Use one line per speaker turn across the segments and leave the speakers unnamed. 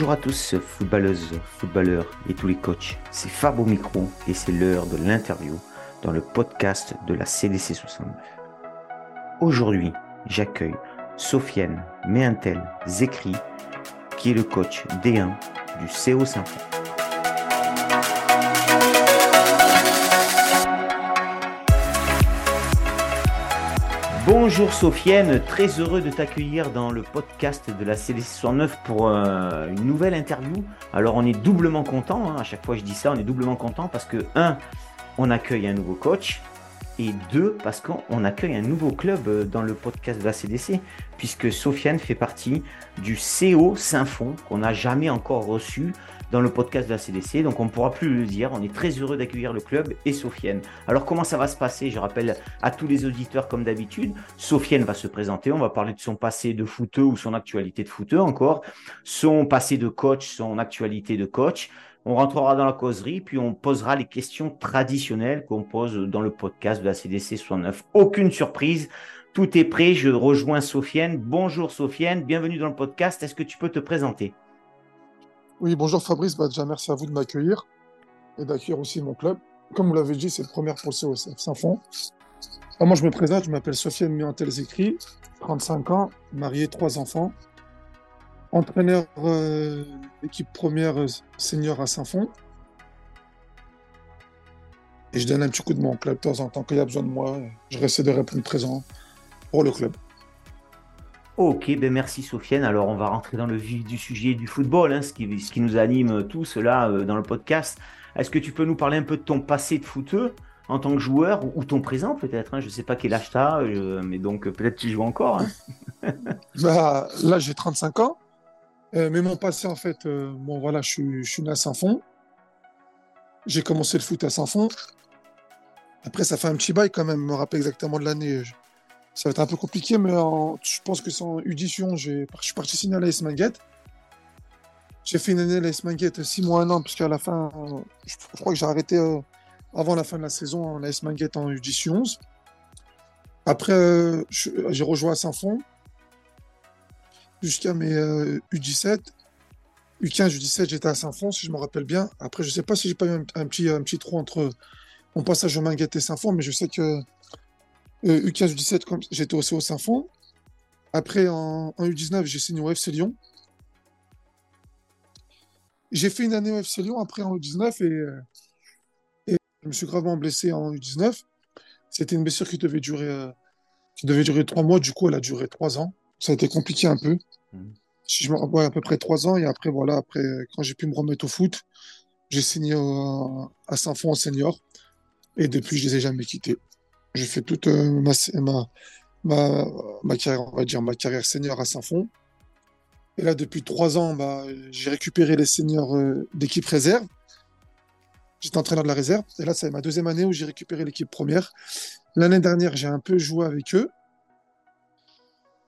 Bonjour à tous, footballeuses, footballeurs et tous les coachs. C'est Fab au micro et c'est l'heure de l'interview dans le podcast de la CDC 69. Aujourd'hui, j'accueille Sofiane Méintel Zekri, qui est le coach D1 du CO Saint-Fond. Bonjour Sofiane, très heureux de t'accueillir dans le podcast de la CDC 69 pour euh, une nouvelle interview. Alors on est doublement content, hein, à chaque fois je dis ça, on est doublement content parce que, un, on accueille un nouveau coach, et deux, parce qu'on accueille un nouveau club euh, dans le podcast de la CDC, puisque Sofiane fait partie du CO Saint-Fond, qu'on n'a jamais encore reçu dans le podcast de la CDC, donc on ne pourra plus le dire. On est très heureux d'accueillir le club et Sofiane. Alors comment ça va se passer? Je rappelle à tous les auditeurs comme d'habitude, Sofiane va se présenter, on va parler de son passé de footeux ou son actualité de footeux encore, son passé de coach, son actualité de coach. On rentrera dans la causerie, puis on posera les questions traditionnelles qu'on pose dans le podcast de la CDC 69. Aucune surprise, tout est prêt, je rejoins Sofiane. Bonjour Sofiane, bienvenue dans le podcast. Est-ce que tu peux te présenter?
Oui, bonjour Fabrice, bah, déjà merci à vous de m'accueillir et d'accueillir aussi mon club. Comme vous l'avez dit, c'est le premier pour le COCF Saint-Fond. Ah, moi, je me présente, je m'appelle Sofiane Miantel-Zécry, 35 ans, marié, trois enfants entraîneur euh, équipe première euh, senior à Saint-Fond. Et je donne un petit coup de au club de temps en temps qu'il y a besoin de moi. Je reste de répondre présent pour le club.
Ok, ben merci Sofiane. Alors on va rentrer dans le vif du sujet du football, hein, ce, qui, nous anime tous là euh, dans le podcast. Est-ce que tu peux nous parler un peu de ton passé de footeux en tant que joueur ou, ton présent peut-être hein? Je ne sais pas quel âge tu as, mais donc peut-être tu joues encore.
Hein. bah, là j'ai 35 ans. Euh, mais mon passé, en fait, euh, bon, voilà, je suis, né à Saint-Fond. J'ai commencé le foot à Saint-Fond. Après, ça fait un petit bail quand même, me rappeler exactement de l'année. Ça va être un peu compliqué, mais je pense que c'est en U18, je suis parti signer à l'AS Manguette. J'ai fait une année à l'AS Manguette, 6 mois, un an, puisqu'à la fin, je, crois que j'ai arrêté euh, avant la fin de la saison en AS Manguette en U11. Après, j'ai rejoint à Saint-Fond jusqu'à mes U17. U15, U17, j'étais à Saint-Fond, si je me rappelle bien. Après, je ne sais pas si j'ai pas eu un, petit, un petit trou entre mon passage au Minguette et Saint-Fond, mais je sais que U15, U17, j'étais aussi au Saint-Fond. Après, en, U19, j'ai signé au FC Lyon. J'ai fait une année au FC Lyon, après en U19, et, et je me suis gravement blessé en U19. C'était une blessure qui devait durer, qui devait durer trois mois, du coup, elle a duré trois ans ça a été compliqué un peu. Mmh. Si je me rappelle, à peu près trois ans. Et après, voilà, après, quand j'ai pu me remettre au foot, j'ai signé à Saint-Fond en senior. Et depuis, je ne les ai jamais quittés. J'ai fait toute euh, ma, ma, ma, carrière, on va dire, ma carrière senior à Saint-Fond. Et là, depuis trois ans, bah, j'ai récupéré les seniors euh, d'équipe réserve. J'étais entraîneur de la réserve. Et là, c'est ma deuxième année où j'ai récupéré l'équipe première. L'année dernière, j'ai un peu joué avec eux.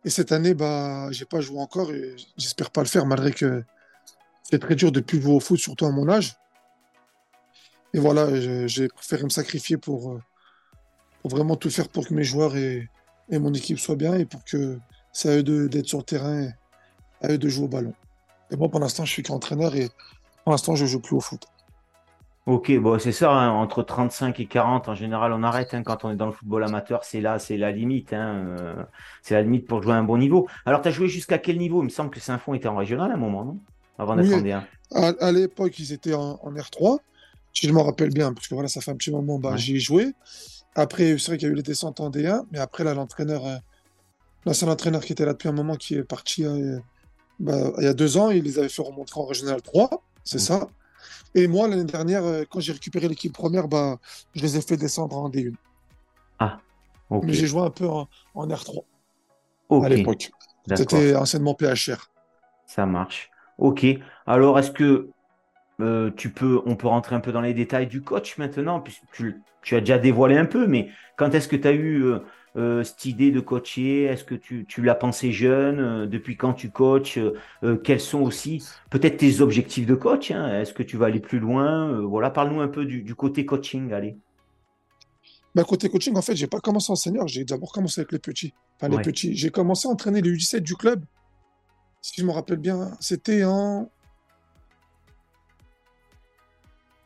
Et cette année, bah, j'ai pas joué encore et j'espère pas le faire, malgré que c'est très dur de plus jouer au foot, surtout à mon âge. Et voilà, j'ai préféré me sacrifier pour, pour, vraiment tout faire pour que mes joueurs et, et mon équipe soient bien et pour que c'est à eux d'être sur le terrain, à eux de jouer au ballon. Et moi, pour l'instant, je suis qu'entraîneur et pour l'instant, je joue plus au foot.
Ok, bon, c'est ça, hein, entre 35 et 40, en général, on arrête hein, quand on est dans le football amateur, c'est là, c'est la limite. Hein, euh, c'est la limite pour jouer à un bon niveau. Alors, tu as joué jusqu'à quel niveau? Il me semble que Saint-Fond était en régional à un moment, non?
Avant d'être en D1. À, l'époque, ils étaient en, R3, si je m'en rappelle bien, parce que voilà, ça fait un petit moment, bah, j'y ai joué. Après, c'est vrai qu'il y a eu les descentes en D1, mais après, là, l'entraîneur, euh, l'ancien entraîneur qui était là depuis un moment, qui est parti euh, bah, il y a deux ans, il les avait fait remonter en régional 3, c'est ça. Et moi, l'année dernière, euh, quand j'ai récupéré l'équipe première, bah, je les ai fait descendre en D1.
Ah,
ok. Mais j'ai joué un peu en, R3 à l'époque. C'était anciennement PHR.
Ça marche. Ok. Alors, est-ce que euh, tu peux, on peut rentrer un peu dans les détails du coach maintenant, puisque tu, tu as déjà dévoilé un peu, mais quand est-ce que tu as eu euh, euh, cette idée de coacher? Est-ce que tu, l'as pensé jeune Depuis quand tu coaches Quels sont aussi peut-être tes objectifs de coach hein? Est-ce que tu vas aller plus loin? Voilà, parle-nous un peu du, côté coaching, allez.
Bah, côté coaching, en fait, j'ai pas commencé en senior, j'ai d'abord commencé avec les petits. Enfin, les petits. J'ai commencé à entraîner les U17 du club. Si je me rappelle bien, c'était en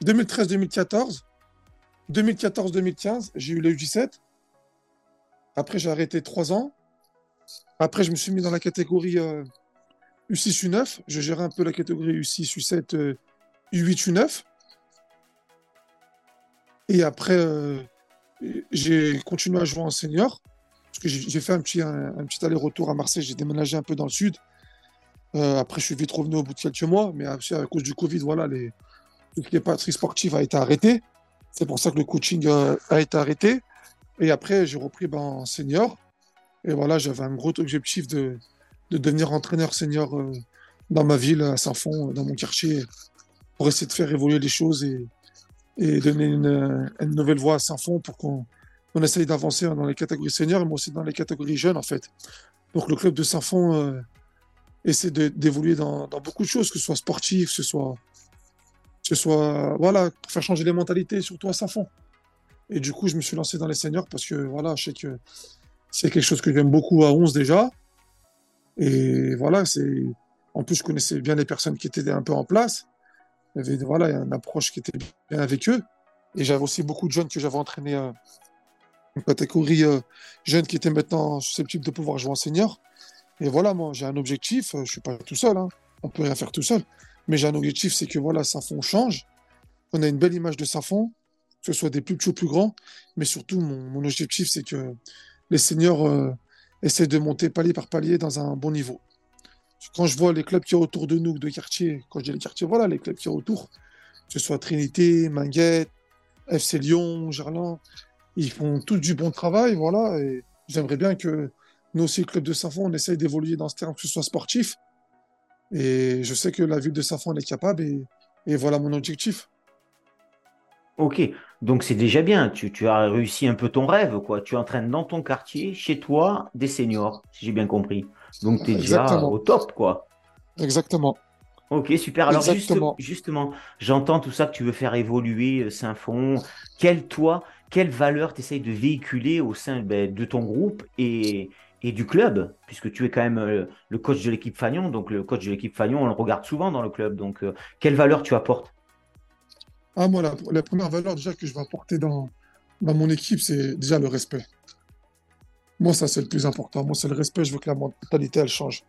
2013-2014. 2014-2015, j'ai eu les U17. Après, j'ai arrêté trois ans. Après, je me suis mis dans la catégorie U6, U9. Je gérais un peu la catégorie U6, U7, U8, U9. Et après, euh, j'ai continué à jouer en senior. Parce que j'ai fait un petit, aller-retour à Marseille. J'ai déménagé un peu dans le sud. Euh, après, je suis vite revenu au bout de quelques mois. Mais à cause du Covid, voilà, les, toutes les parties sportives a été arrêtées. C'est pour ça que le coaching euh, a été arrêté. Et après, j'ai repris ben, en senior. Et voilà, j'avais un gros objectif de, de devenir entraîneur senior dans ma ville, à Saint-Fond, dans mon quartier, pour essayer de faire évoluer les choses et, et donner une, une nouvelle voie à Saint-Fond pour qu'on on essaye d'avancer dans les catégories seniors, mais aussi dans les catégories jeunes, en fait. Donc, le club de Saint-Fond euh, essaie d'évoluer dans, beaucoup de choses, que ce soit sportif, que ce soit, ce soit, voilà, faire changer les mentalités, surtout à Saint-Fond. Et du coup, je me suis lancé dans les seniors parce que, voilà, je sais que c'est quelque chose que j'aime beaucoup à 11 déjà. Et voilà, c'est, en plus, je connaissais bien les personnes qui étaient un peu en place. Il y avait voilà, une approche qui était bien avec eux. Et j'avais aussi beaucoup de jeunes que j'avais entraînés, euh, une catégorie euh, jeunes qui étaient maintenant susceptibles de pouvoir jouer en senior. Et voilà, moi, j'ai un objectif. Euh, je suis pas tout seul. Hein. On peut rien faire tout seul. Mais j'ai un objectif, c'est que voilà, Saint-Fond change. On a une belle image de Saint-Fond, que ce soit des plus petits ou plus grands. Mais surtout, mon, objectif, c'est que les seniors essaient de monter palier par palier dans un bon niveau quand je vois les clubs qui sont autour de nous, de quartier, quand je dis les quartiers, voilà, les clubs qui sont autour, que ce soit Trinité, Manguette, FC Lyon, Gerland, ils font tous du bon travail, voilà, et j'aimerais bien que nous aussi, le club de Saint-Fond, on essaye d'évoluer dans ce terme, que ce soit sportif, et je sais que la ville de Saint-Fond est capable, et, et voilà mon objectif.
Ok, donc c'est déjà bien, tu, tu, as réussi un peu ton rêve, quoi. Tu entraînes dans ton quartier, chez toi, des seniors, si j'ai bien compris. Donc tu es déjà au top, quoi.
Exactement.
Ok, super. Alors justement, j'entends tout ça que tu veux faire évoluer euh, Saint-Fond. Quelle, toi, quelle valeur tu essayes de véhiculer au sein ben, de ton groupe et, et, du club Puisque tu es quand même euh, le coach de l'équipe Fagnon. Donc le coach de l'équipe Fagnon, on le regarde souvent dans le club. Donc euh, quelle valeur tu apportes?
Ah, Moi, la, première valeur déjà que je vais apporter dans, dans mon équipe, c'est déjà le respect. Moi, ça, c'est le plus important. Moi, c'est le respect. Je veux que la mentalité, elle change.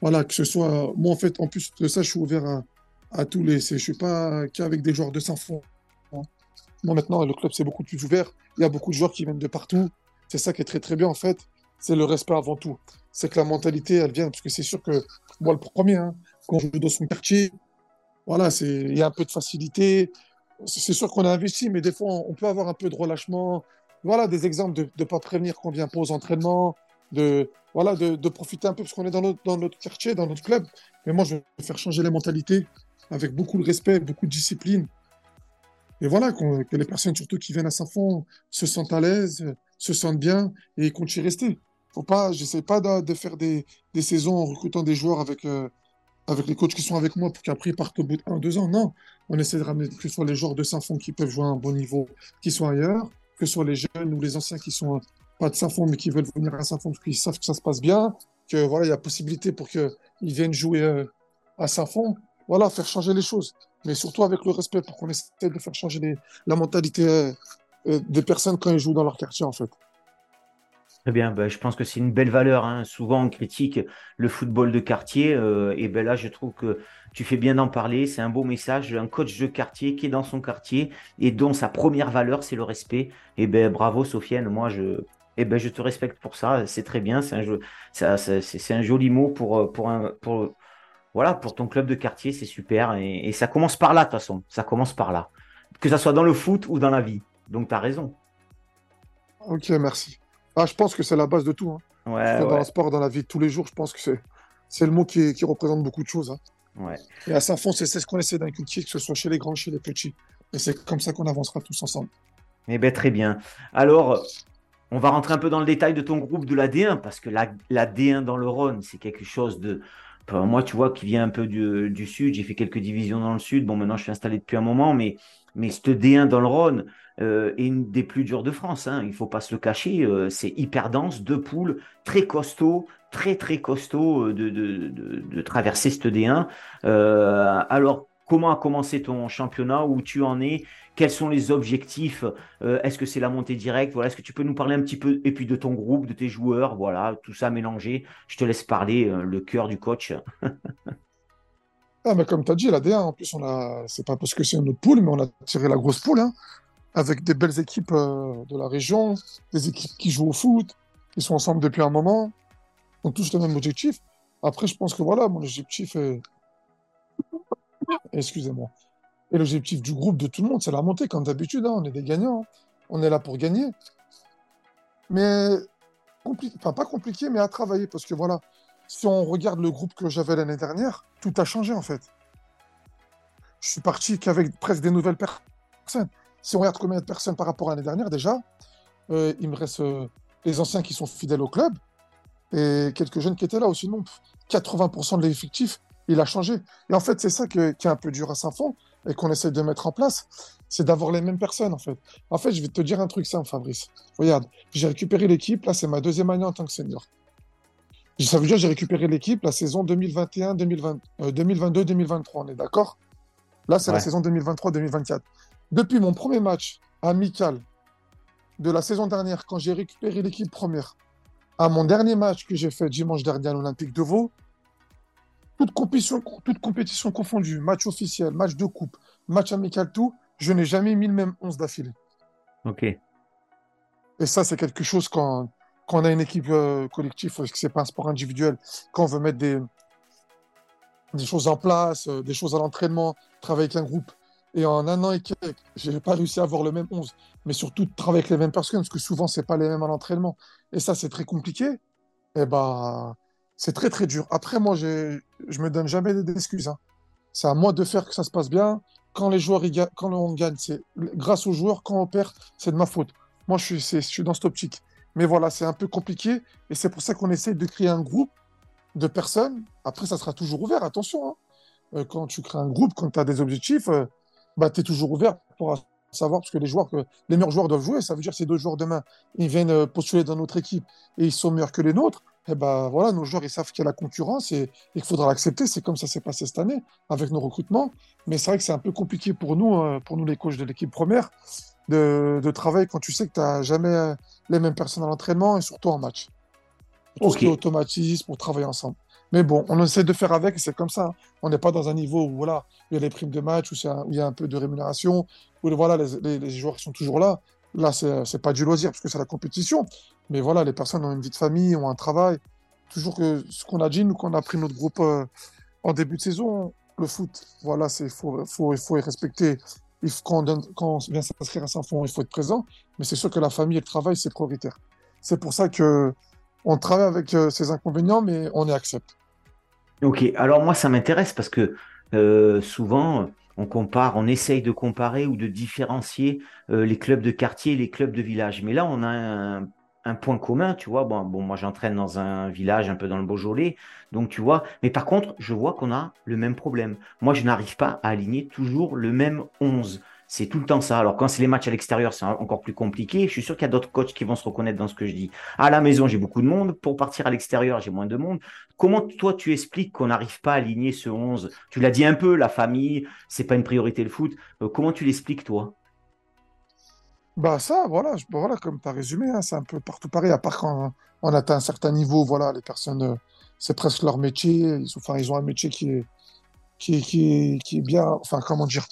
Voilà, que ce soit. Moi, en fait, en plus de ça, je suis ouvert à, à tous les. Je ne suis pas qu'avec des joueurs de Saint-Fond. Moi, maintenant, le club, c'est beaucoup plus ouvert. Il y a beaucoup de joueurs qui viennent de partout. C'est ça qui est très, très bien, en fait. C'est le respect avant tout. C'est que la mentalité, elle vient. Parce que c'est sûr que, moi, le premier, hein, quand je vais dans son quartier, voilà, il y a un peu de facilité. C'est sûr qu'on a investi, mais des fois, on peut avoir un peu de relâchement voilà des exemples de ne pas prévenir qu'on vient pas aux entraînements, de, voilà, de profiter un peu parce qu'on est dans notre, dans notre quartier, dans notre club. Mais moi, je veux faire changer les mentalités avec beaucoup de respect, beaucoup de discipline. Et voilà, que les personnes, surtout qui viennent à Saint-Fond, se sentent à l'aise, se sentent bien et comptent y rester. Faut pas, j'essaie pas de, faire des, des, saisons en recrutant des joueurs avec, euh, avec les coachs qui sont avec moi pour qu'après ils partent au bout de 1 deux ans. Non, on essaie de ramener que ce soit les joueurs de Saint-Fond qui peuvent jouer à un bon niveau, qui sont ailleurs, que ce soit les jeunes ou les anciens qui sont pas de Saint-Fond, mais qui veulent venir à Saint-Fond parce qu'ils savent que ça se passe bien, que voilà, il y a possibilité pour qu'ils viennent jouer euh, à Saint-Fond. Voilà, faire changer les choses. Mais surtout avec le respect pour qu'on essaie de faire changer la mentalité euh, des personnes quand ils jouent dans leur quartier, en fait.
Très bien, ben, je pense que c'est une belle valeur. Hein. Souvent, on critique le football de quartier. et ben là, je trouve que tu fais bien d'en parler. C'est un beau message. Un coach de quartier qui est dans son quartier et dont sa première valeur, c'est le respect. Et ben bravo, Sofiane. Moi, je, eh ben, je te respecte pour ça. C'est très bien. C'est un, joli mot pour, pour, un, pour, voilà, pour ton club de quartier. C'est super. Et, ça commence par là, de toute façon. Ça commence par là. Que ça soit dans le foot ou dans la vie. Donc, tu as raison.
Ok, merci. Ah, je pense que c'est la base de tout. Hein. Ouais, Dans le sport, dans la vie de tous les jours, je pense que c'est le mot qui, qui, représente beaucoup de choses. Hein. Et à Saint-Fond, c'est ce qu'on essaie d'inculquer, que ce soit chez les grands, chez les petits. Et c'est comme ça qu'on avancera tous ensemble.
Eh bien, très bien. Alors, on va rentrer un peu dans le détail de ton groupe de la D1, parce que la, la D1 dans le Rhône, c'est quelque chose de. moi, tu vois, qui vient un peu du, du Sud, j'ai fait quelques divisions dans le Sud. Bon, maintenant, je suis installé depuis un moment, mais, mais cette D1 dans le Rhône euh, est une des plus dures de France. Hein. Il ne faut pas se le cacher. Euh, c'est hyper dense, deux poules, très costaud, très très costaud euh, de, de, de, traverser ce D1. Euh, alors, comment a commencé ton championnat, où tu en es, quels sont les objectifs, euh, est-ce que c'est la montée directe, voilà, est-ce que tu peux nous parler un petit peu, et puis de ton groupe, de tes joueurs, voilà, tout ça mélangé. Je te laisse parler, euh, le cœur du coach.
ah, mais comme tu as dit, la D1, en plus, on a, c'est pas parce que c'est une autre poule, mais on a tiré la grosse poule, hein, avec des belles équipes euh, de la région, des équipes qui jouent au foot, qui sont ensemble depuis un moment, ont tous le même objectif. Après, je pense que voilà, mon objectif est. Excusez-moi. Et l'objectif du groupe, de tout le monde, c'est la montée, comme d'habitude. Hein, on est des gagnants. On est là pour gagner. Mais, enfin, pas compliqué, mais à travailler. Parce que voilà, si on regarde le groupe que j'avais l'année dernière, tout a changé en fait. Je suis parti qu'avec presque des nouvelles personnes. Si on regarde combien de personnes par rapport à l'année dernière, déjà, euh, il me reste euh, les anciens qui sont fidèles au club et quelques jeunes qui étaient là aussi. Non, 80% de l'effectif, il a changé. Et en fait, c'est ça qui est un peu dur à Saint-Fond et qu'on essaie de mettre en place, c'est d'avoir les mêmes personnes, en fait. En fait, je vais te dire un truc simple, Fabrice. Regarde, j'ai récupéré l'équipe, là, c'est ma deuxième année en tant que senior. Ça veut dire que j'ai récupéré l'équipe la saison 2021-2022-2023, euh, on est d'accord? Là, c'est la saison 2023-2024. Depuis mon premier match amical de la saison dernière, quand j'ai récupéré l'équipe première, à mon dernier match que j'ai fait dimanche dernier à l'Olympique de Vaud, toute compétition, toute compétition confondue, match officiel, match de coupe, match amical, tout, je n'ai jamais mis le même 11 d'affilée.
Ok.
Et ça, c'est quelque chose quand, quand on a une équipe euh, collective, parce que ce n'est pas un sport individuel, quand on veut mettre des, des choses en place, euh, des choses à l'entraînement, travailler avec un groupe. Et en un an et quelques, je n'ai pas réussi à avoir le même 11, mais surtout travailler avec les mêmes personnes, parce que souvent, ce n'est pas les mêmes à l'entraînement. Et ça, c'est très compliqué. Et eh bah, c'est très très dur. Après, moi, je me donne jamais d'excuses. Hein. C'est à moi de faire que ça se passe bien. Quand les joueurs, quand on gagne, c'est grâce aux joueurs. Quand on perd, c'est de ma faute. Moi, je suis, je suis dans cette optique. Mais voilà, c'est un peu compliqué. Et c'est pour ça qu'on essaie de créer un groupe de personnes. Après, ça sera toujours ouvert. Attention. Hein. Euh, quand tu crées un groupe, quand tu as des objectifs, euh, bah, tu es toujours ouvert pour savoir, parce que les joueurs, que les meilleurs joueurs doivent jouer. Ça veut dire que ces deux joueurs demain, ils viennent euh, postuler dans notre équipe et ils sont meilleurs que les nôtres eh ben, voilà, nos joueurs ils savent qu'il y a la concurrence et, qu'il faudra l'accepter. C'est comme ça s'est passé cette année avec nos recrutements. Mais c'est vrai que c'est un peu compliqué pour nous, euh, pour nous les coachs de l'équipe première, de, travailler quand tu sais que tu n'as jamais euh, les mêmes personnes à l'entraînement et surtout en match. Pour tout ce qui est automatisme, pour travailler ensemble. Mais bon, on essaie de faire avec et c'est comme ça. Hein. On n'est pas dans un niveau où voilà, il y a les primes de match, où, il y a un peu de rémunération, où voilà, les, joueurs sont toujours là. Là, c'est pas du loisir parce que c'est la compétition. Mais voilà, les personnes ont une vie de famille, ont un travail. Toujours que ce qu'on a dit, nous, qu'on a pris notre groupe euh, en début de saison, le foot, voilà, c'est faut, faut, il faut y respecter. Il faut, quand, on donne, quand on vient s'inscrire à Saint-Fond, il faut être présent. Mais c'est sûr que la famille et le travail, c'est prioritaire. C'est pour ça que on travaille avec euh, ces inconvénients, mais on y accepte.
Ok, alors moi, ça m'intéresse parce que euh, souvent, on compare, on essaye de comparer ou de différencier les clubs de quartier et les clubs de village. Mais là, on a un point commun, tu vois. Bon, bon moi, j'entraîne dans un village un peu dans le Beaujolais, donc tu vois. Mais par contre, je vois qu'on a le même problème. Moi, je n'arrive pas à aligner toujours le même 11. C'est tout le temps ça. Alors, quand c'est les matchs à l'extérieur, c'est encore plus compliqué. Je suis sûr qu'il y a d'autres coachs qui vont se reconnaître dans ce que je dis. À la maison, j'ai beaucoup de monde. Pour partir à l'extérieur, j'ai moins de monde. Comment toi, tu expliques qu'on n'arrive pas à aligner ce 11 Tu l'as dit un peu, la famille, c'est pas une priorité le foot. Euh, comment tu l'expliques, toi?
Bah ça, voilà, bah voilà comme tu as résumé, hein, c'est un peu partout pareil, à part quand on atteint un certain niveau, voilà, les personnes, euh, c'est presque leur métier, ils, enfin, ils ont un métier qui est, qui qui est, bien, enfin, comment dire,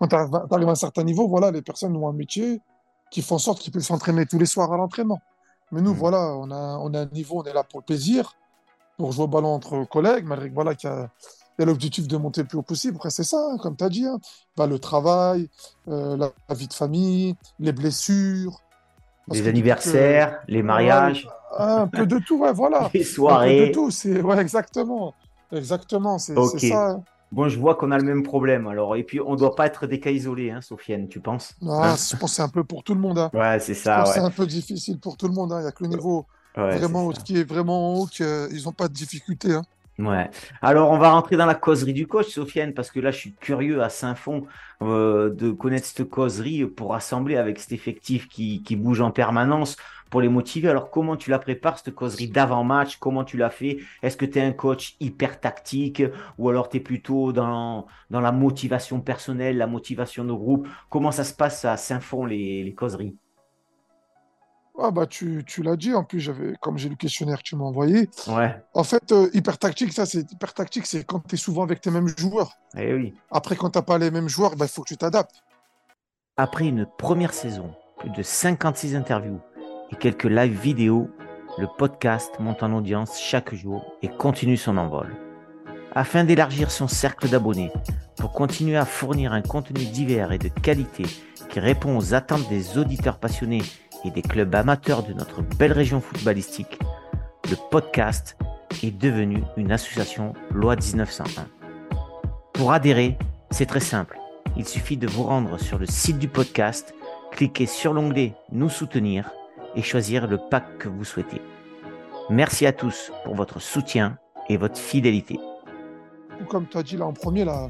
quand tu arrives à un certain niveau, voilà, les personnes ont un métier qui font en sorte qu'ils peuvent s'entraîner tous les soirs à l'entraînement. Mais nous, mmh. voilà, on a, on a un niveau, on est là pour le plaisir, pour jouer au ballon entre collègues, malgré que voilà, qu'il y a l'objectif de monter le plus haut possible. Après, c'est ça, hein, comme tu as dit. Hein. Bah, le travail, euh, la, vie de famille, les blessures.
Les anniversaires, les mariages.
un peu de tout, ouais, voilà.
Les soirées.
Un peu de tout, c'est ouais, exactement. Exactement, c'est ça. Hein.
Bon, je vois qu'on a le même problème. Alors, et puis, on ne doit pas être des cas isolés, hein, Sofiane, tu penses?
Non, je pense que c'est un peu pour tout le monde. Hein.
Ouais, c'est ça.
C'est un peu difficile pour tout le monde. Il n'y a que le niveau vraiment qui est vraiment haut qu'ils n'ont pas de difficulté.
Ouais. Alors, on va rentrer dans la causerie du coach, Sofiane, parce que là, je suis curieux à Saint-Fond euh, de connaître cette causerie pour rassembler avec cet effectif qui, bouge en permanence pour les motiver. Alors, comment tu la prépares, cette causerie d'avant-match? Comment tu l'as fait Est-ce que tu es un coach hyper tactique? Ou alors tu es plutôt dans, dans la motivation personnelle, la motivation de groupe? Comment ça se passe à Saint-Fond, les, les causeries?
Ah bah tu, tu l'as dit, en plus j'avais comme j'ai le questionnaire que tu m'as envoyé.
Ouais,
En fait, euh, hyper tactique, ça c'est hyper tactique, c'est quand tu es souvent avec tes mêmes joueurs.
eh oui.
Après, quand t'as pas les mêmes joueurs, bah, il faut que tu t'adaptes.
Après une première saison, plus de 56 interviews et quelques lives vidéo, le podcast monte en audience chaque jour et continue son envol. Afin d'élargir son cercle d'abonnés, pour continuer à fournir un contenu divers et de qualité qui répond aux attentes des auditeurs passionnés et des clubs amateurs de notre belle région footballistique, le podcast est devenu une association loi 1901. Pour adhérer, c'est très simple. Il suffit de vous rendre sur le site du podcast, cliquer sur l'onglet Nous soutenir et choisir le pack que vous souhaitez. Merci à tous pour votre soutien et votre fidélité.
Ou Comme tu as dit là en premier, la,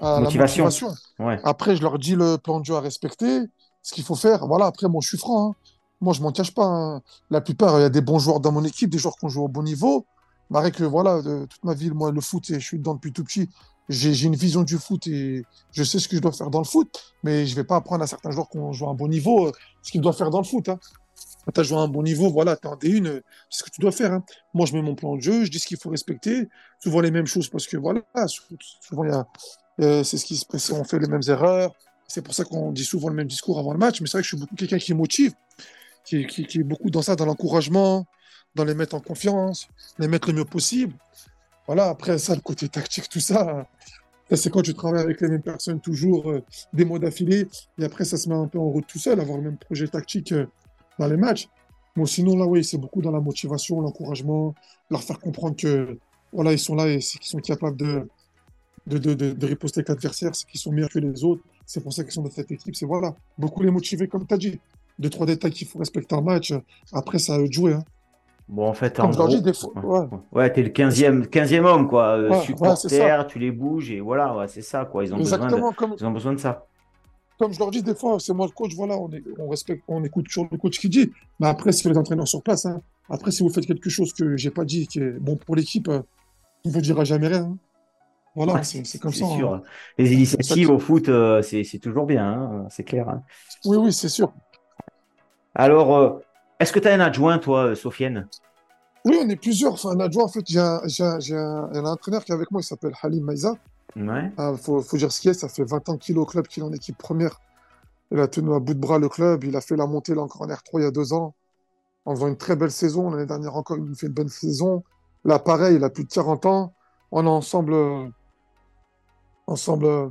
à la
Motivation.
motivation.
Ouais.
Après, je leur dis le plan de jeu à respecter, ce qu'il faut faire. Voilà, après, moi, je suis franc. hein. Moi, je m'en cache pas. hein. La plupart, il y a des bons joueurs dans mon équipe, des joueurs qui ont joué au bon niveau. Maré que voilà, de, toute ma vie, moi, le foot, je suis dedans depuis tout petit. J'ai une vision du foot et je sais ce que je dois faire dans le foot, mais je vais pas apprendre à certains joueurs qui ont joué à un bon niveau euh, ce qu'ils doivent faire dans le foot. Hein. Quand tu as joué à un bon niveau, voilà, tu en D1, euh, c'est ce que tu dois faire. Moi, je mets mon plan de jeu, je dis ce qu'il faut respecter, souvent les mêmes choses parce que voilà, sou- souvent a, euh, c'est ce qui se passe, on fait les mêmes erreurs. C'est pour ça qu'on dit souvent le même discours avant le match, mais c'est vrai que je suis beaucoup quelqu'un qui motive, qui, est beaucoup dans ça, dans l'encouragement, dans les mettre en confiance, les mettre le mieux possible. Voilà, après ça, le côté tactique, tout ça, c'est quand tu travailles avec les mêmes personnes toujours euh, des mois d'affilée, et après ça se met un peu en route tout seul, avoir le même projet tactique euh, dans les matchs. Bon, sinon, là, oui, c'est beaucoup dans la motivation, l'encouragement, leur faire comprendre que voilà, ils sont là et qu'ils sont capables de, de, de, de, de riposter avec l'adversaire, c'est qu'ils sont meilleurs que les autres. C'est pour ça qu'ils sont dans cette équipe. C'est voilà, beaucoup les motiver, comme tu as dit. Deux, trois détails qu'il faut respecter en match. Après, ça de jouer. hein.
Bon, en fait, en
Comme je leur
gros,
dis, des fois.
ouais, t'es le 15e, 15e homme, quoi. Euh,
Ouais,
supporter, tu les bouges et voilà, ouais, c'est ça, quoi. Ils ont besoin de,
exactement. Comme,
ils ont besoin de ça.
comme je leur dis des fois, c'est moi le coach, voilà, on, est, on respecte, on écoute toujours le coach qui dit. Mais après, c'est les entraîneurs sur place. hein. Après, si vous faites quelque chose que j'ai pas dit, qui est bon pour l'équipe, euh, on vous dira jamais rien. hein. Voilà,
Ouais,
c'est comme ça. hein.
sûr. Les initiatives au foot, euh, c'est toujours bien, hein, c'est clair. hein.
Oui, oui, c'est sûr.
Alors, euh, est-ce que tu as un adjoint, toi, euh, Sofiane?
Oui, on est plusieurs. Enfin, un adjoint, en fait, j'ai un, un, un, entraîneur qui est avec moi, il s'appelle Halim Maïza.
Ouais.
Il faut, faut dire ce qu'il est, ça fait 20 ans qu'il est au club, qu'il est en équipe première. Il a tenu à bout de bras le club, il a fait la montée là encore en R3 il y a deux ans, en faisant une très belle saison. L'année dernière encore, il nous fait une bonne saison. Là, pareil, il a plus de 40 ans. On est ensemble, ensemble euh,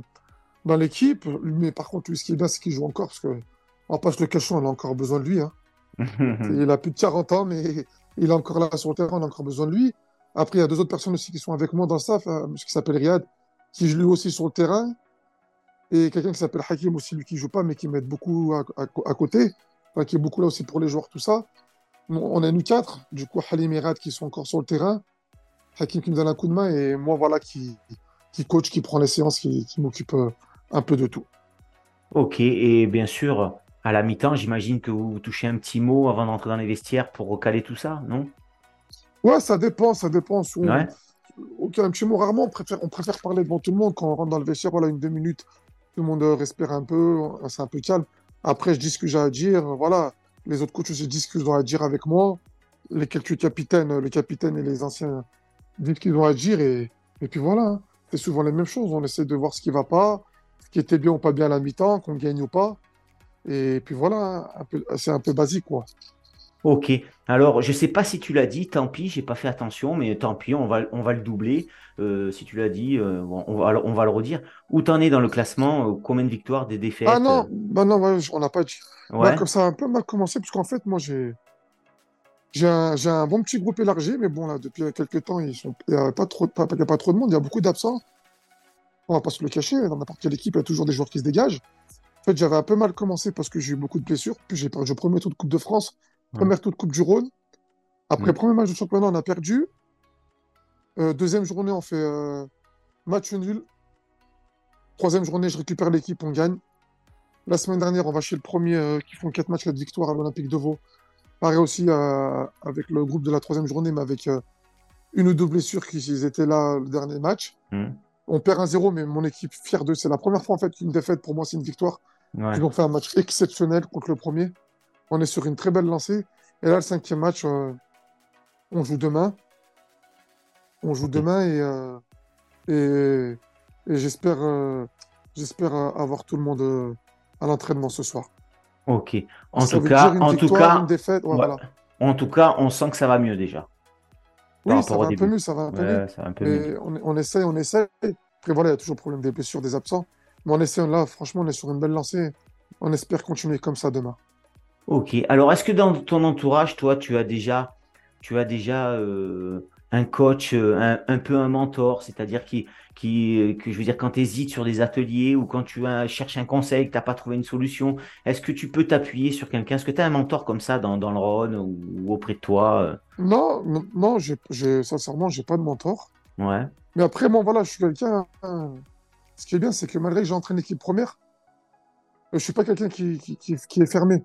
dans l'équipe. Mais par contre, lui, ce qui est bien, c'est qu'il joue encore, parce que, on va pas se le cacher, on a encore besoin de lui. hein. Il a plus de 40 ans, mais il est encore là sur le terrain, on a encore besoin de lui. Après, il y a deux autres personnes aussi qui sont avec moi dans le staff, monsieur qui s'appelle Riyad, qui joue lui aussi sur le terrain, et quelqu'un qui s'appelle Hakim aussi, lui qui joue pas, mais qui m'aide beaucoup à, à- à côté, enfin, qui est beaucoup là aussi pour les joueurs, tout ça. On est nous quatre, du coup, Halim et Riyad qui sont encore sur le terrain, Hakim qui me donne un coup de main, et moi, voilà, qui, qui coach, qui prend les séances, qui, qui m'occupe euh, un peu de tout.
Ok, et bien sûr, à la mi-temps, j'imagine que vous touchez un petit mot avant d'entrer dans les vestiaires pour recaler tout ça, non?
Ouais, ça dépend, ça dépend. On-
Ouais.
Ok, un petit mot rarement, on préfère, on préfère parler devant tout le monde quand on rentre dans le vestiaire, voilà, une deux minutes, tout le monde euh, respire un peu, euh, c'est un peu calme. Après, je dis ce que j'ai à dire, voilà, les autres coachs aussi disent ce qu'ils ont à dire avec moi, les quelques capitaines, le capitaine et les anciens disent ce qu'ils ont à dire, et, et puis voilà, c'est souvent les mêmes choses, on essaie de voir ce qui va pas, ce qui était bien ou pas bien à la mi-temps, qu'on gagne ou pas, et puis voilà, c'est un peu basique, quoi.
Ok, alors je sais pas si tu l'as dit, tant pis, j'ai pas fait attention, mais tant pis, on va, on va le doubler. Euh, si tu l'as dit, euh, on va, on va le redire. Où t'en es dans le classement? euh, Combien de victoires, des défaites?
Ah non, bah non, ouais, on n'a pas dit. Bah, comme ça a un peu mal commencé, parce qu'en fait, moi, j'ai j'ai un, j'ai un bon petit groupe élargi, mais bon, là, depuis quelques temps, ils sont, il n'y a, pas trop, pas, il y a pas trop de monde, il y a beaucoup d'absents. On va pas se le cacher, dans n'importe quelle équipe, il y a toujours des joueurs qui se dégagent. En fait, j'avais un peu mal commencé parce que j'ai eu beaucoup de blessures, puis j'ai perdu le premier tour de Coupe de France,
Ouais.
première tour de Coupe du Rhône. Après,
Mm.
premier match de championnat, on a perdu. Euh, deuxième journée, on fait euh, match nul. Troisième journée, je récupère l'équipe, on gagne. La semaine dernière, on va chez le premier euh, qui font quatre matchs, la victoire à l'Olympique de Vaud. Pareil aussi euh, avec le groupe de la troisième journée, mais avec euh, une ou deux blessures qui étaient là le dernier match.
Hmm.
On perd 1-0, mais mon équipe fière d'eux. C'est la première fois en fait qu'une défaite pour moi, c'est une victoire.
Ouais.
Ils ont fait un match exceptionnel contre le premier. On est sur une très belle lancée. Et là, le cinquième match, euh, on joue demain. On joue demain et, et, et j'espère j'espère avoir tout le monde à l'entraînement ce soir.
Ok. En
Ça
tout cas, en tout cas,
une défaite. ouais,
ouais.
voilà.
en tout cas, on sent que ça va mieux déjà.
Oui, ça va un peu mieux, ça va un peu mieux.
Ouais, ça va un peu mieux.
Et on, on essaie, on essaie. Après, voilà, il y a toujours le problème des blessures, des absents. Mais on essaie, là, franchement, on est sur une belle lancée. On espère continuer comme ça demain.
Ok. Alors, est-ce que dans ton entourage, toi, tu as déjà, tu as déjà euh, un coach, euh, un, un peu un mentor, c'est-à-dire qui, qui, euh, que je veux dire, quand tu hésites sur des ateliers ou quand tu as- cherches un conseil, que tu n'as pas trouvé une solution, est-ce que tu peux t'appuyer sur quelqu'un? Est-ce que tu as un mentor comme ça dans, dans le Rhône ou, ou auprès de toi? euh?
Non, non, j'ai, j'ai- sincèrement, j'ai pas de mentor.
Ouais.
Mais après, moi, voilà, je suis quelqu'un. hein, Ce qui est bien, c'est que malgré que j'entraîne l'équipe première, je suis pas quelqu'un qui, qui, qui- qui est fermé.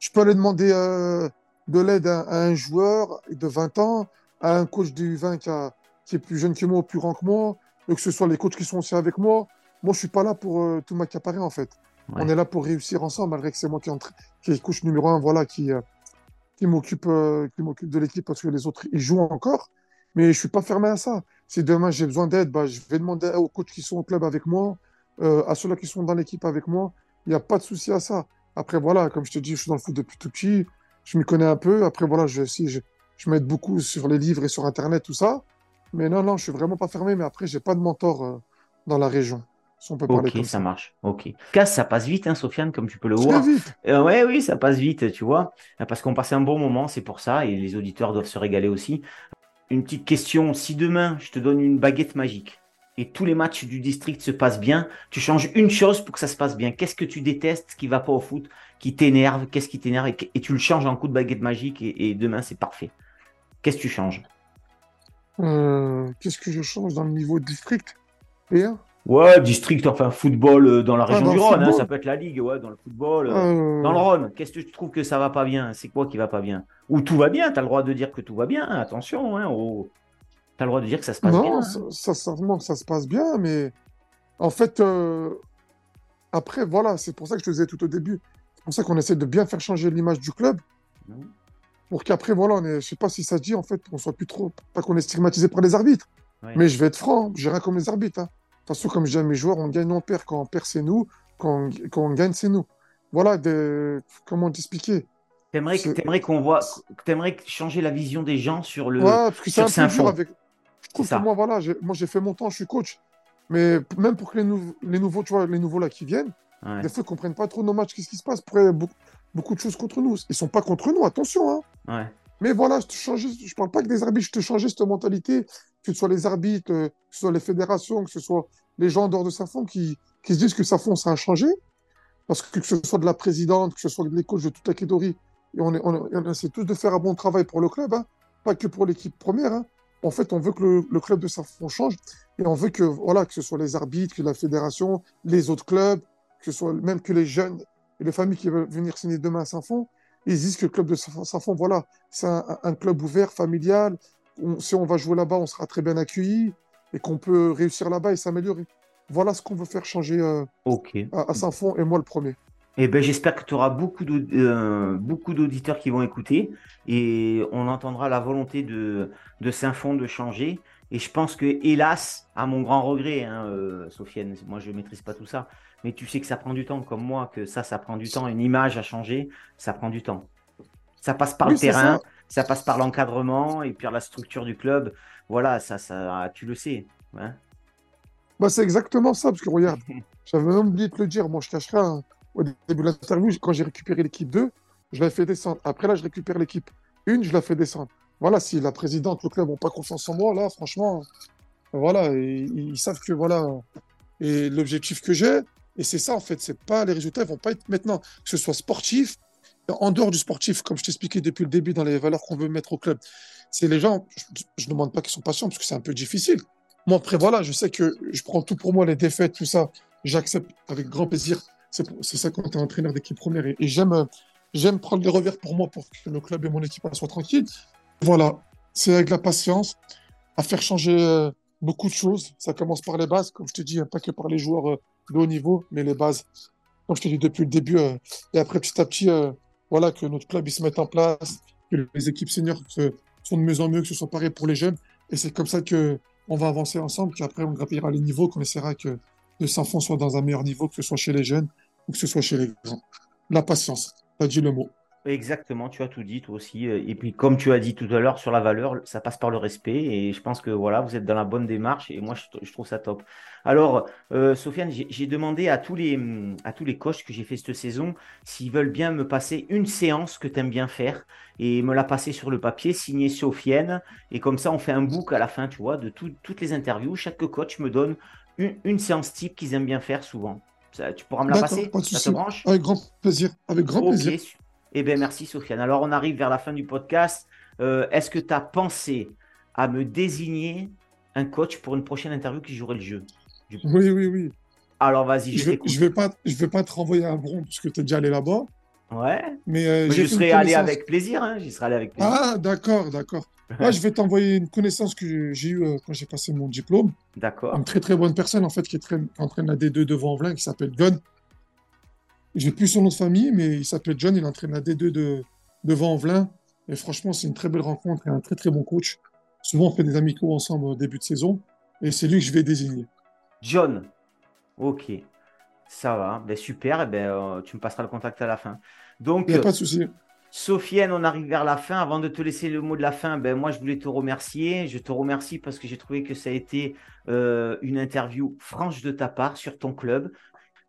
Je peux aller demander euh, de l'aide à, à un joueur de 20 ans, à un coach du 20 qui, a- qui est plus jeune que moi plus grand que moi, et que ce soit les coachs qui sont aussi avec moi. Moi, je suis pas là pour euh, tout m'accaparer, en fait.
Ouais.
On est là pour réussir ensemble, malgré que c'est moi qui, entra- qui est coach numéro un, voilà, qui, euh, qui m'occupe euh, de l'équipe parce que les autres, ils jouent encore. Mais je suis pas fermé à ça. Si demain j'ai besoin d'aide, bah, je vais demander aux coachs qui sont au club avec moi, euh, à ceux-là qui sont dans l'équipe avec moi. Il n'y a pas de souci à ça. Après, voilà, comme je te dis, je suis dans le foot depuis tout petit. Je m'y connais un peu. Après, voilà, je, si, je, je m'aide beaucoup sur les livres et sur Internet, tout ça. Mais non, non, je suis vraiment pas fermé. Mais après, j'ai pas de mentor euh, dans la région, si on peut parler
Ok,
comme
ça
ça.
marche. Ok. Casse, ça passe vite, hein, Sofiane, comme tu peux le voir.
vite.
Euh, ouais, oui, ça passe vite, tu vois, parce qu'on passe un bon moment, c'est pour ça, et les auditeurs doivent se régaler aussi. Une petite question, si demain je te donne une baguette magique et tous les matchs du district se passent bien, tu changes une chose pour que ça se passe bien. Qu'est-ce que tu détestes qui va pas au foot, qui t'énerve, qu'est-ce qui t'énerve et, et tu le changes en coup de baguette magique et, et demain c'est parfait. Qu'est-ce que tu changes?
Euh, qu'est-ce que je change dans le niveau district? P1?
Ouais, district, enfin football euh, dans la
Ah,
région
dans
du Rhône, hein, ça peut être la ligue, ouais, dans le football. euh,
Euh,
Dans le Rhône, qu'est-ce que tu trouves que ça va pas bien? C'est quoi qui va pas bien? Ou tout va bien, tu as le droit de dire que tout va bien, attention, hein, tu as le droit de dire que ça se passe bien.
Non,
hein.
ça, ça, sincèrement, ça se passe bien, mais en fait, euh, après, voilà, c'est pour ça que je te disais tout au début, c'est pour ça qu'on essaie de bien faire changer l'image du club, pour qu'après, voilà, on est, je sais pas si ça dit, en fait, qu'on soit plus trop, pas qu'on est stigmatisé par les arbitres, mais je vais être franc, j'ai rien comme les arbitres. Hein. De toute façon, comme je dis à mes joueurs, on gagne, on perd. Quand on perd, c'est nous. Quand on, quand on gagne, c'est nous. Voilà, des, comment t'expliquer?
T'aimerais que-
C'est-
t'aimerais qu'on voit, t'aimerais changer la vision des gens sur le.
Ouais, parce que c'est un peu avec. Je trouve que moi, voilà, j'ai- moi j'ai fait mon temps, je suis coach. Mais même pour que les, nou- les nouveaux, tu vois, les nouveaux là qui viennent,
Ouais,
des fois ils comprennent pas trop nos matchs, qu'est-ce qui se passe? Après, beaucoup, beaucoup de choses contre nous. Ils sont pas contre nous, attention. Hein.
ouais.
Mais voilà, je te changeais, je parle pas que des arbitres, je te changeais cette mentalité, que ce soit les arbitres, euh, que ce soit les fédérations, que ce soit les gens en dehors de Saint-Fond qui, qui se disent que Saint-Fond, ça a changé. Parce que que ce soit de la présidente, que ce soit les coachs de toute la et on, est, on, est- on essaie tous de faire un bon travail pour le club, hein, pas que pour l'équipe première. hein. En fait, on veut que le, le club de Saint-Fond change et on veut que, voilà, que ce soit les arbitres, que la fédération, les autres clubs, que ce soit même que les jeunes et les familles qui veulent venir signer demain à Saint-Fond, ils disent que le club de Saint- Saint-Fond, voilà, c'est un, un club ouvert, familial. On- si on va jouer là-bas, on sera très bien accueilli et qu'on peut réussir là-bas et s'améliorer. Voilà ce qu'on veut faire changer euh, à, à Saint-Fond et moi le premier.
Eh ben, j'espère que tu auras beaucoup euh, beaucoup d'auditeurs qui vont écouter et on entendra la volonté de, de Saint-Fond de changer. Et je pense que, hélas, à mon grand regret, hein, euh, Sofiane, moi je maîtrise pas tout ça, mais tu sais que ça prend du temps, comme moi, que ça, ça prend du temps. Une image à changer, ça prend du temps. Ça passe par
Oui,
le terrain,
ça.
ça passe par l'encadrement et puis par la structure du club. Voilà, ça, ça, tu le sais. hein.
Bah, c'est exactement ça, parce que regarde, j'avais même oublié de te le dire, moi je cacherai hein, au début de l'interview, quand j'ai récupéré l'équipe 2, je l'avais fait descendre. Après là, je récupère l'équipe 1, je la fais descendre. Voilà, si la présidente, le club n'ont pas confiance en moi, là, franchement, voilà, ils savent que voilà, et l'objectif que j'ai, et c'est ça en fait, c'est pas les résultats, ils vont pas être maintenant, que ce soit sportif, en dehors du sportif, comme je t'expliquais depuis le début dans les valeurs qu'on veut mettre au club, c'est les gens, je ne demande pas qu'ils sont patients parce que c'est un peu difficile. Moi, après, voilà, je sais que je prends tout pour moi, les défaites, tout ça, j'accepte avec grand plaisir. C'est ça quand tu es entraîneur d'équipe première et, j'aime j'aime prendre les revers pour moi pour que le club et mon équipe soient tranquilles. Voilà, c'est avec la patience, à faire changer euh, beaucoup de choses. Ça commence par les bases, comme je te dis, hein, pas que par les joueurs euh, de haut niveau, mais les bases, comme je te dis depuis le début. Euh, et après, petit à petit, voilà, que notre club se mette en place, que les équipes seniors sont de mieux en mieux, que ce soit pareil pour les jeunes. Et c'est comme ça que on va avancer ensemble, qu'après on grappillera les niveaux, qu'on essaiera que le Saint-Fond soit dans un meilleur niveau, que ce soit chez les jeunes ou que ce soit chez les grands. La patience, tu as dit le mot.
Exactement, tu as tout dit, toi aussi. Et puis, comme tu as dit tout à l'heure sur la valeur, ça passe par le respect. Et je pense que voilà, vous êtes dans la bonne démarche. Et moi, je, trouve ça top. Alors, euh, Sofiane, j'ai demandé à tous les, à tous les coachs que j'ai fait cette saison s'ils veulent bien me passer une séance que tu aimes bien faire et me la passer sur le papier, signer Sofiane. Et comme ça, on fait un book à la fin, tu vois, de toutes les interviews. Chaque coach me donne une, séance type qu'ils aiment bien faire souvent. tu pourras me la passer?
Ça te branche? Avec grand plaisir. Avec grand plaisir.
Eh bien, merci Sofiane. Alors, on arrive vers la fin du podcast. Euh, est-ce que tu as pensé à me désigner un coach pour une prochaine interview qui jouerait le jeu
Oui, oui, oui.
Alors, vas-y,
je, je vais, pas, je vais pas te renvoyer à Bron parce que tu es déjà allé là-bas.
Ouais. Mais, euh, je serais allé avec plaisir. Hein. J'y serais allé avec plaisir.
Ah, d'accord, d'accord. Moi, je vais t'envoyer une connaissance que j'ai eue euh, quand j'ai passé mon diplôme.
D'accord.
Une très très bonne personne en fait qui, est très, entraîne la D2 devant Envelin qui s'appelle Gun. J'ai plus son nom de famille, mais il s'appelle John, il entraîne la D2 de, devant Envelin. Et franchement, c'est une très belle rencontre et un très très bon coach. Souvent, on fait des amicaux ensemble au début de saison. Et c'est lui que je vais désigner.
John. Ok. Ça va. Ben, super. Et eh ben, euh, tu me passeras le contact à la fin. Donc,
il n'y a pas de souci.
Sofiane, on arrive vers la fin. Avant de te laisser le mot de la fin, ben moi je voulais te remercier. Je te remercie parce que j'ai trouvé que ça a été euh, une interview franche de ta part sur ton club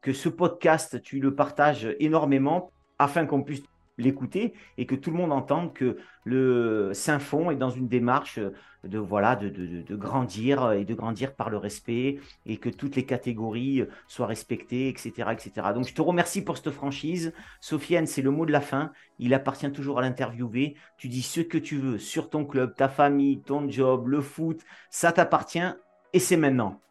que ce podcast, tu le partages énormément afin qu'on puisse l'écouter et que tout le monde entende que le Saint-Fond est dans une démarche de voilà de, grandir et de grandir par le respect et que toutes les catégories soient respectées, etc., etc. Donc je te remercie pour cette franchise. Sofiane, c'est le mot de la fin. Il appartient toujours à l'interviewé. Tu dis ce que tu veux sur ton club, ta famille, ton job, le foot, ça t'appartient et c'est maintenant.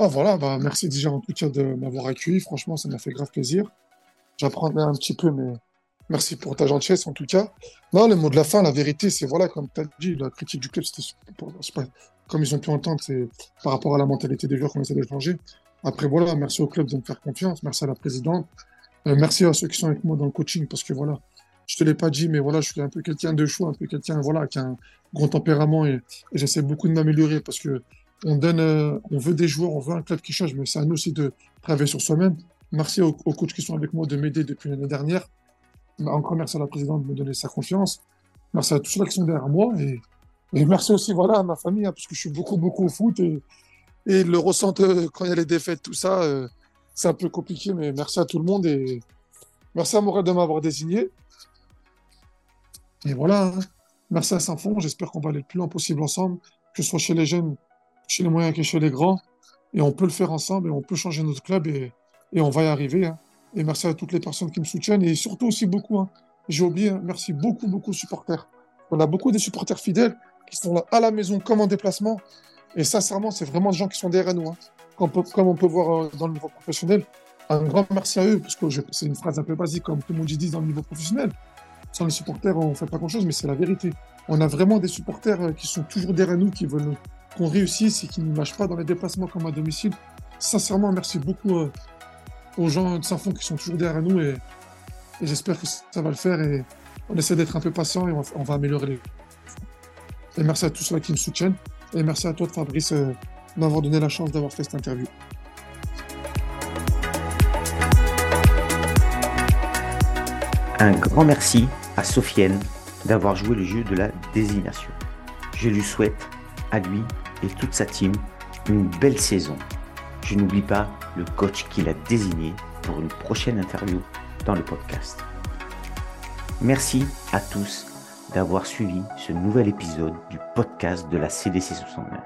Ah voilà, bah, merci déjà en tout cas de m'avoir accueilli. Franchement, ça m'a fait grave plaisir. J'apprendrai un petit peu, mais merci pour ta gentillesse en tout cas. Non, le mot de la fin, la vérité, c'est voilà, comme tu as dit, la critique du club, c'était comme ils ont pu entendre, c'est par rapport à la mentalité des joueurs qu'on essaie de changer. Après, voilà, merci au club de me faire confiance, merci à la présidente, euh, merci à ceux qui sont avec moi dans le coaching, parce que voilà, je te l'ai pas dit, mais voilà, je suis un peu quelqu'un de chaud, un peu quelqu'un voilà, qui a un grand tempérament et j'essaie beaucoup de m'améliorer parce que on donne, euh, on veut des joueurs, on veut un club qui change, mais c'est à nous aussi de travailler sur soi-même. Merci aux, coachs qui sont avec moi de m'aider depuis l'année dernière. Encore merci à la présidente de me donner sa confiance. Merci à tous ceux qui sont derrière moi et, merci aussi à ma famille hein, parce que je suis beaucoup beaucoup au foot et, et le ressentent euh, quand il y a les défaites tout ça euh, c'est un peu compliqué mais merci à tout le monde et merci à Morel de m'avoir désigné. Et voilà, hein. merci à Saint-Fond, j'espère qu'on va aller le plus loin possible ensemble, que ce soit chez les jeunes chez les moyens que chez les grands. Et on peut le faire ensemble et on peut changer notre club et, et on va y arriver. Hein. Et merci à toutes les personnes qui me soutiennent et surtout aussi beaucoup, hein. j'ai oublié, hein, merci beaucoup, beaucoup de supporters. On a beaucoup de supporters fidèles qui sont là à la maison comme en déplacement. Et sincèrement, c'est vraiment des gens qui sont derrière nous. Comme, comme, on peut voir euh, dans le niveau professionnel. Un grand merci à eux, parce que c'est une phrase un peu basique, comme tout le monde dit dans le niveau professionnel. Sans les supporters, on ne fait pas grand-chose, mais c'est la vérité. On a vraiment des supporters euh, qui sont toujours derrière nous, qui veulent qu'on réussisse et qu'ils ne lâchent pas dans les déplacements comme à domicile. Sincèrement, merci beaucoup euh, aux gens de Saint-Fond qui sont toujours derrière nous et, j'espère que ça va le faire et on essaie d'être un peu patient et on va, améliorer les. Et merci à tous ceux qui me soutiennent et merci à toi, Fabrice, euh, de m'avoir donné la chance d'avoir fait cette interview.
Un grand merci à Sofiane d'avoir joué le jeu de la désignation. Je lui souhaite à lui et toute sa team une belle saison. Je n'oublie pas le coach qu'il a désigné pour une prochaine interview dans le podcast. Merci à tous d'avoir suivi ce nouvel épisode du podcast de la CDC 69.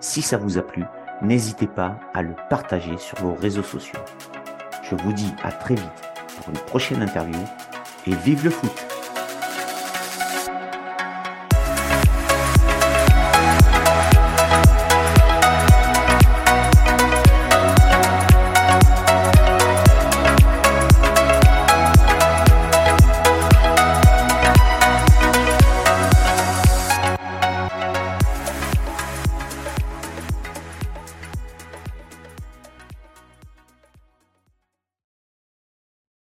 Si ça vous a plu, n'hésitez pas à le partager sur vos réseaux sociaux. Je vous dis à très vite pour une prochaine interview et vive le foot